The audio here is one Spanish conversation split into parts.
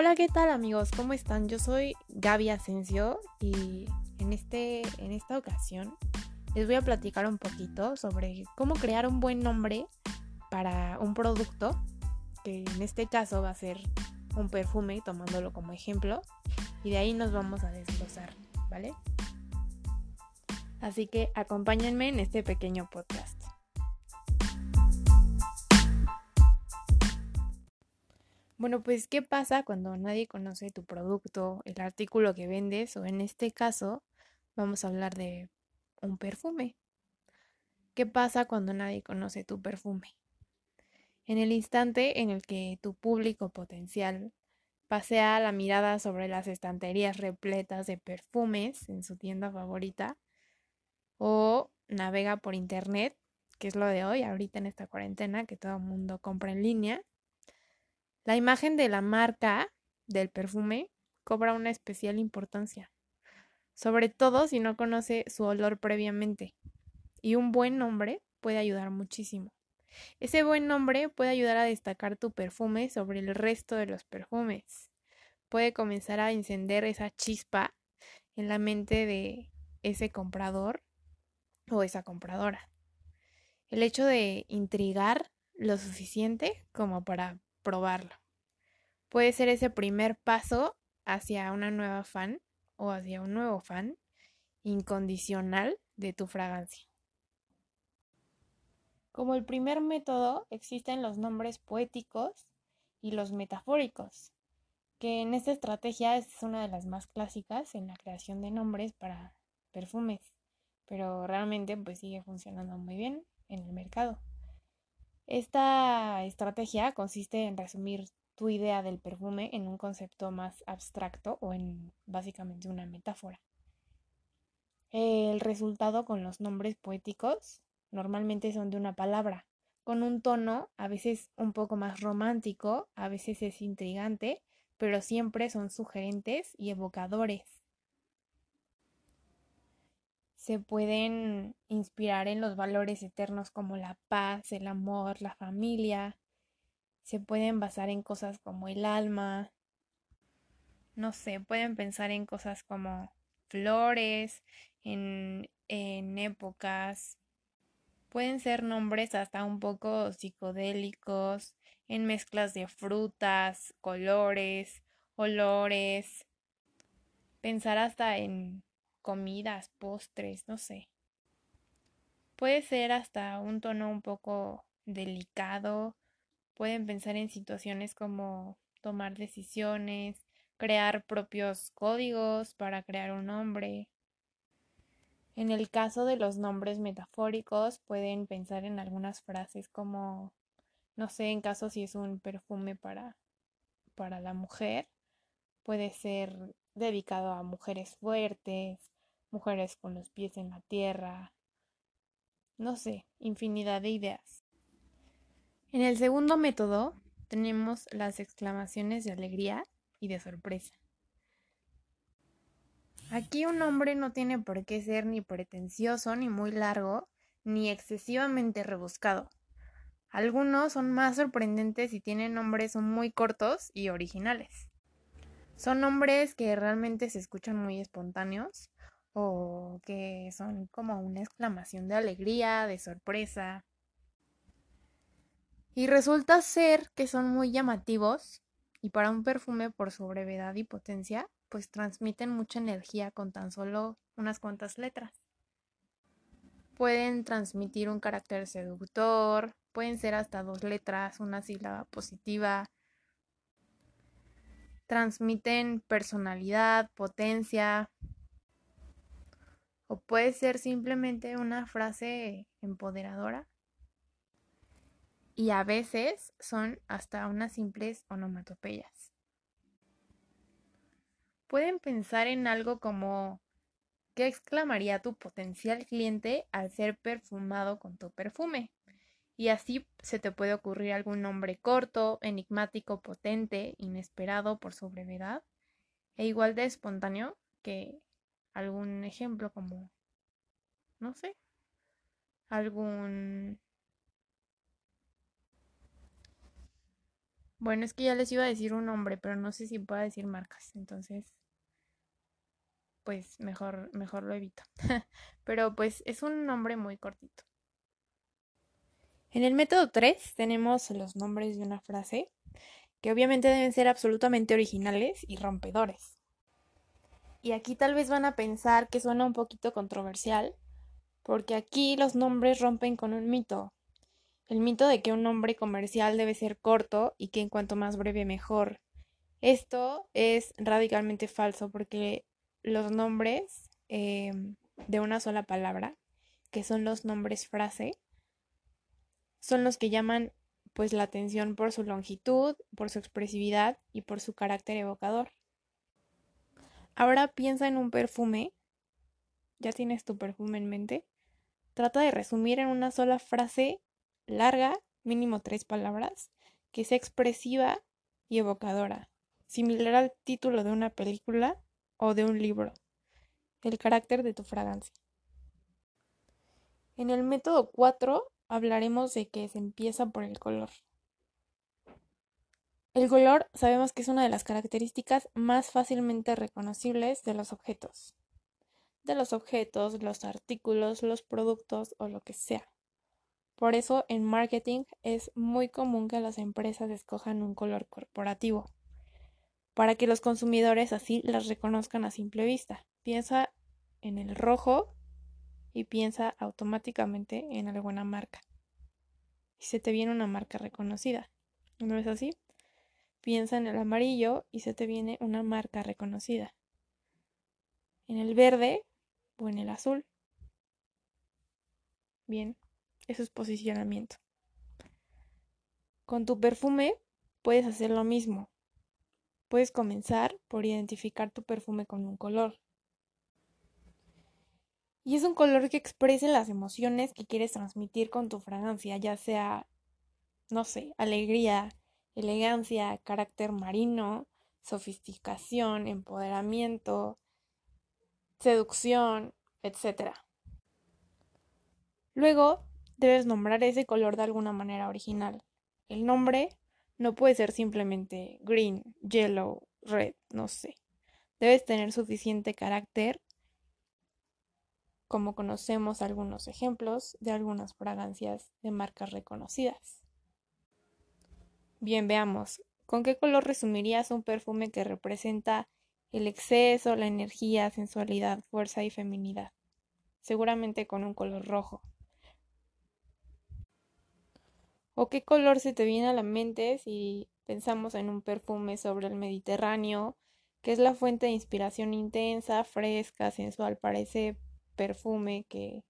Hola, ¿qué tal amigos? ¿Cómo están? Yo soy Gaby Asensio y en, este, en esta ocasión les voy a platicar un poquito sobre cómo crear un buen nombre para un producto, que en este caso va a ser un perfume, tomándolo como ejemplo, y de ahí nos vamos a desglosar, ¿vale? Así que acompáñenme en este pequeño podcast. Bueno, pues, ¿qué pasa cuando nadie conoce tu producto, el artículo que vendes o en este caso vamos a hablar de un perfume? ¿Qué pasa cuando nadie conoce tu perfume? En el instante en el que tu público potencial pasea la mirada sobre las estanterías repletas de perfumes en su tienda favorita o navega por internet, que es lo de hoy, ahorita en esta cuarentena, que todo el mundo compra en línea, la imagen de la marca del perfume cobra una especial importancia, sobre todo si no conoce su olor previamente. Y un buen nombre puede ayudar muchísimo. Ese buen nombre puede ayudar a destacar tu perfume sobre el resto de los perfumes. Puede comenzar a encender esa chispa en la mente de ese comprador o esa compradora. El hecho de intrigar lo suficiente como para probarlo. Puede ser ese primer paso hacia una nueva fan o hacia un nuevo fan incondicional de tu fragancia. Como el primer método, existen los nombres poéticos y los metafóricos, que en esta estrategia es una de las más clásicas en la creación de nombres para perfumes, pero realmente pues sigue funcionando muy bien en el mercado. Esta estrategia consiste en resumir tu idea del perfume en un concepto más abstracto o en básicamente una metáfora. El resultado con los nombres poéticos normalmente son de una palabra, con un tono a veces un poco más romántico, a veces es intrigante, pero siempre son sugerentes y evocadores se pueden inspirar en los valores eternos como la paz, el amor, la familia. Se pueden basar en cosas como el alma. No sé, pueden pensar en cosas como flores, en, en épocas. Pueden ser nombres hasta un poco psicodélicos, en mezclas de frutas, colores, olores. Pensar hasta en comidas, postres, no sé. Puede ser hasta un tono un poco delicado. Pueden pensar en situaciones como tomar decisiones, crear propios códigos para crear un nombre. En el caso de los nombres metafóricos, pueden pensar en algunas frases como, no sé, en caso si es un perfume para, para la mujer, puede ser dedicado a mujeres fuertes, mujeres con los pies en la tierra, no sé, infinidad de ideas. En el segundo método tenemos las exclamaciones de alegría y de sorpresa. Aquí un nombre no tiene por qué ser ni pretencioso, ni muy largo, ni excesivamente rebuscado. Algunos son más sorprendentes y tienen nombres muy cortos y originales. Son nombres que realmente se escuchan muy espontáneos o que son como una exclamación de alegría, de sorpresa. Y resulta ser que son muy llamativos y para un perfume por su brevedad y potencia, pues transmiten mucha energía con tan solo unas cuantas letras. Pueden transmitir un carácter seductor, pueden ser hasta dos letras, una sílaba positiva. Transmiten personalidad, potencia, o puede ser simplemente una frase empoderadora. Y a veces son hasta unas simples onomatopeyas. Pueden pensar en algo como ¿qué exclamaría tu potencial cliente al ser perfumado con tu perfume? Y así se te puede ocurrir algún nombre corto, enigmático, potente, inesperado por su brevedad, e igual de espontáneo que algún ejemplo como, no sé, algún Bueno, es que ya les iba a decir un nombre, pero no sé si puedo decir marcas, entonces pues mejor mejor lo evito. pero pues es un nombre muy cortito. En el método 3 tenemos los nombres de una frase que obviamente deben ser absolutamente originales y rompedores. Y aquí tal vez van a pensar que suena un poquito controversial, porque aquí los nombres rompen con un mito. El mito de que un nombre comercial debe ser corto y que en cuanto más breve mejor. Esto es radicalmente falso porque los nombres em, de una sola palabra, que son los nombres frase, son los que llaman pues la atención por su longitud, por su expresividad y por su carácter evocador. Ahora piensa en un perfume. ¿Ya tienes tu perfume en mente? Trata de resumir en una sola frase larga, mínimo tres palabras, que sea expresiva y evocadora, similar al título de una película o de un libro. El carácter de tu fragancia. En el método 4 hablaremos de que se empieza por el color. El color sabemos que es una de las características más fácilmente reconocibles de los objetos. De los objetos, los artículos, los productos o lo que sea. Por eso en marketing es muy común que las empresas escojan un color corporativo, para que los consumidores así las reconozcan a simple vista. Piensa en el rojo y piensa automáticamente en alguna marca. Y se te viene una marca reconocida. ¿No es así? Piensa en el amarillo y se te viene una marca reconocida. En el verde o en el azul. Bien, eso es posicionamiento. Con tu perfume puedes hacer lo mismo. Puedes comenzar por identificar tu perfume con un color. Y es un color que exprese las emociones que quieres transmitir con tu fragancia, ya sea, no sé, alegría, elegancia, carácter marino, sofisticación, empoderamiento, seducción, etc. Luego, debes nombrar ese color de alguna manera original. El nombre no puede ser simplemente green, yellow, red, no sé. Debes tener suficiente carácter como conocemos algunos ejemplos de algunas fragancias de marcas reconocidas. Bien, veamos, ¿con qué color resumirías un perfume que representa el exceso, la energía, sensualidad, fuerza y feminidad? Seguramente con un color rojo. ¿O qué color se te viene a la mente si pensamos en un perfume sobre el Mediterráneo, que es la fuente de inspiración intensa, fresca, sensual parece perfume que,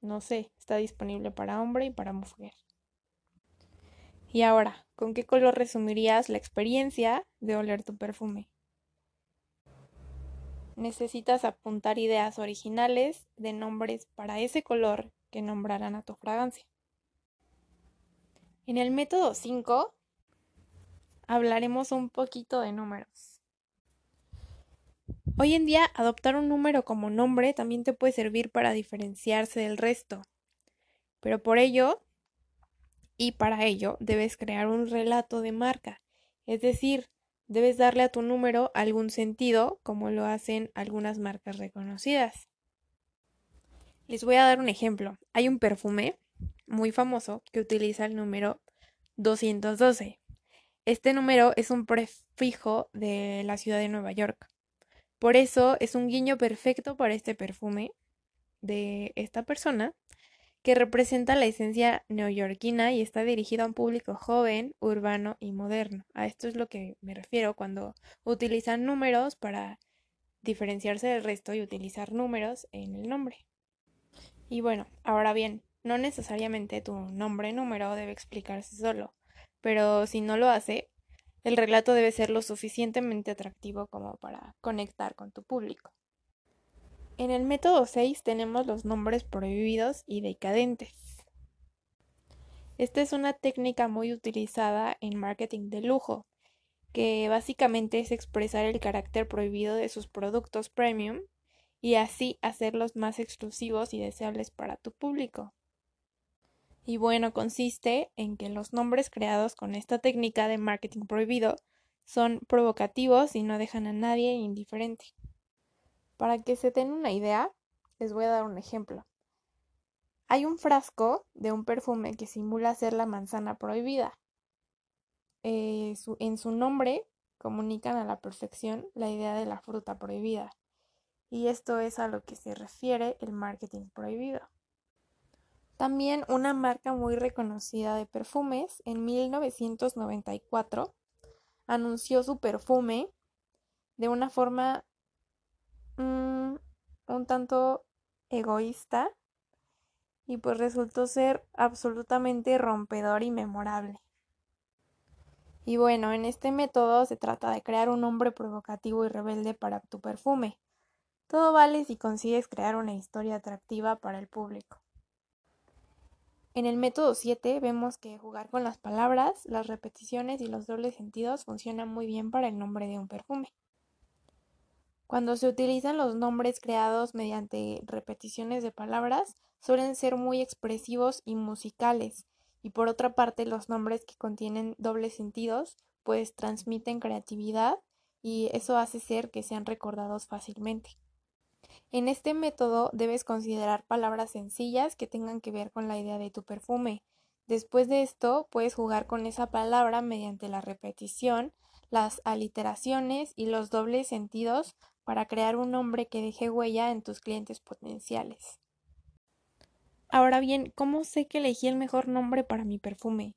no sé, está disponible para hombre y para mujer. Y ahora, ¿con qué color resumirías la experiencia de oler tu perfume? Necesitas apuntar ideas originales de nombres para ese color que nombrarán a tu fragancia. En el método 5 hablaremos un poquito de números. Hoy en día, adoptar un número como nombre también te puede servir para diferenciarse del resto. Pero por ello, y para ello, debes crear un relato de marca. Es decir, debes darle a tu número algún sentido, como lo hacen algunas marcas reconocidas. Les voy a dar un ejemplo. Hay un perfume muy famoso que utiliza el número 212. Este número es un prefijo de la ciudad de Nueva York. Por eso es un guiño perfecto para este perfume de esta persona que representa la esencia neoyorquina y está dirigido a un público joven, urbano y moderno. A esto es lo que me refiero cuando utilizan números para diferenciarse del resto y utilizar números en el nombre. Y bueno, ahora bien, no necesariamente tu nombre número debe explicarse solo, pero si no lo hace, el relato debe ser lo suficientemente atractivo como para conectar con tu público. En el método 6 tenemos los nombres prohibidos y decadentes. Esta es una técnica muy utilizada en marketing de lujo, que básicamente es expresar el carácter prohibido de sus productos premium y así hacerlos más exclusivos y deseables para tu público. Y bueno, consiste en que los nombres creados con esta técnica de marketing prohibido son provocativos y no dejan a nadie indiferente. Para que se den una idea, les voy a dar un ejemplo. Hay un frasco de un perfume que simula ser la manzana prohibida. Eh, en su nombre comunican a la perfección la idea de la fruta prohibida. Y esto es a lo que se refiere el marketing prohibido. También una marca muy reconocida de perfumes en 1994 anunció su perfume de una forma mm, un tanto egoísta y pues resultó ser absolutamente rompedor y memorable. Y bueno, en este método se trata de crear un nombre provocativo y rebelde para tu perfume. Todo vale si consigues crear una historia atractiva para el público. En el método 7 vemos que jugar con las palabras, las repeticiones y los dobles sentidos funciona muy bien para el nombre de un perfume. Cuando se utilizan los nombres creados mediante repeticiones de palabras, suelen ser muy expresivos y musicales, y por otra parte los nombres que contienen dobles sentidos pues transmiten creatividad y eso hace ser que sean recordados fácilmente. En este método debes considerar palabras sencillas que tengan que ver con la idea de tu perfume. Después de esto, puedes jugar con esa palabra mediante la repetición, las aliteraciones y los dobles sentidos para crear un nombre que deje huella en tus clientes potenciales. Ahora bien, ¿cómo sé que elegí el mejor nombre para mi perfume?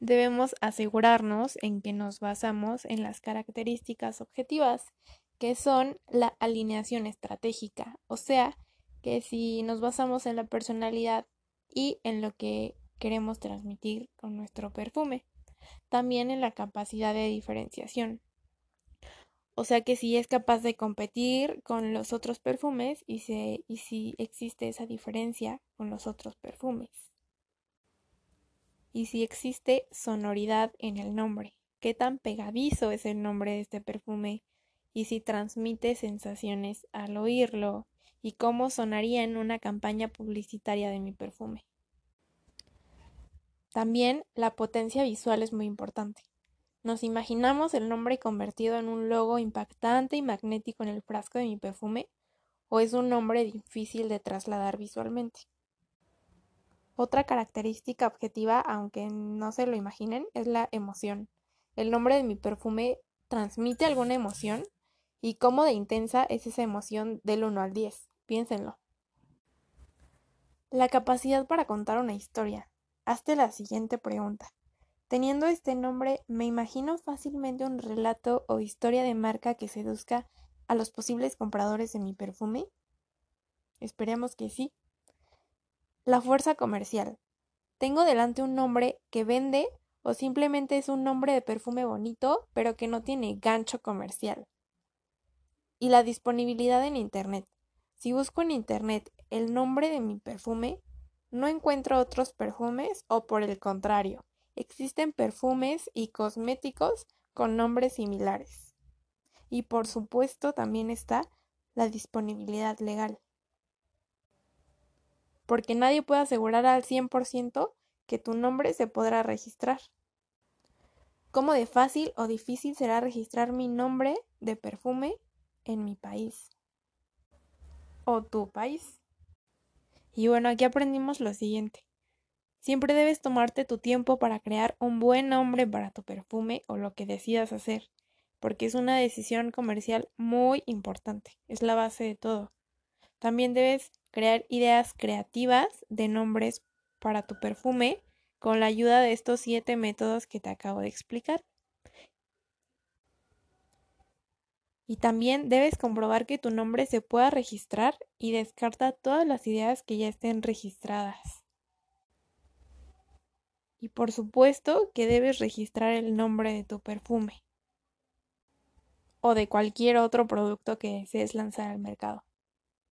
Debemos asegurarnos en que nos basamos en las características objetivas que son la alineación estratégica, o sea, que si nos basamos en la personalidad y en lo que queremos transmitir con nuestro perfume, también en la capacidad de diferenciación. O sea que si es capaz de competir con los otros perfumes y, si existe esa diferencia con los otros perfumes. Y si existe sonoridad en el nombre. ¿Qué tan pegadizo es el nombre de este perfume? Y si transmite sensaciones al oírlo y cómo sonaría en una campaña publicitaria de mi perfume. También la potencia visual es muy importante. Nos imaginamos el nombre convertido en un logo impactante y magnético en el frasco de mi perfume o es un nombre difícil de trasladar visualmente. Otra característica objetiva, aunque no se lo imaginen, es la emoción. El nombre de mi perfume transmite alguna emoción ¿Y cómo de intensa es esa emoción del 1 al 10? Piénsenlo. La capacidad para contar una historia. Hazte la siguiente pregunta. Teniendo este nombre, ¿me imagino fácilmente un relato o historia de marca que seduzca a los posibles compradores de mi perfume? Esperemos que sí. La fuerza comercial. ¿Tengo delante un nombre que vende o simplemente es un nombre de perfume bonito pero que no tiene gancho comercial? Y la disponibilidad en Internet. Si busco en Internet el nombre de mi perfume, no encuentro otros perfumes o por el contrario, existen perfumes y cosméticos con nombres similares. Y por supuesto también está la disponibilidad legal. Porque nadie puede asegurar al 100% que tu nombre se podrá registrar. ¿Cómo de fácil o difícil será registrar mi nombre de perfume en mi país o tu país. Y bueno, aquí aprendimos lo siguiente. Siempre debes tomarte tu tiempo para crear un buen nombre para tu perfume o lo que decidas hacer, porque es una decisión comercial muy importante, es la base de todo. También debes crear ideas creativas de nombres para tu perfume con la ayuda de estos siete métodos que te acabo de explicar. Y también debes comprobar que tu nombre se pueda registrar y descarta todas las ideas que ya estén registradas. Y por supuesto que debes registrar el nombre de tu perfume o de cualquier otro producto que desees lanzar al mercado.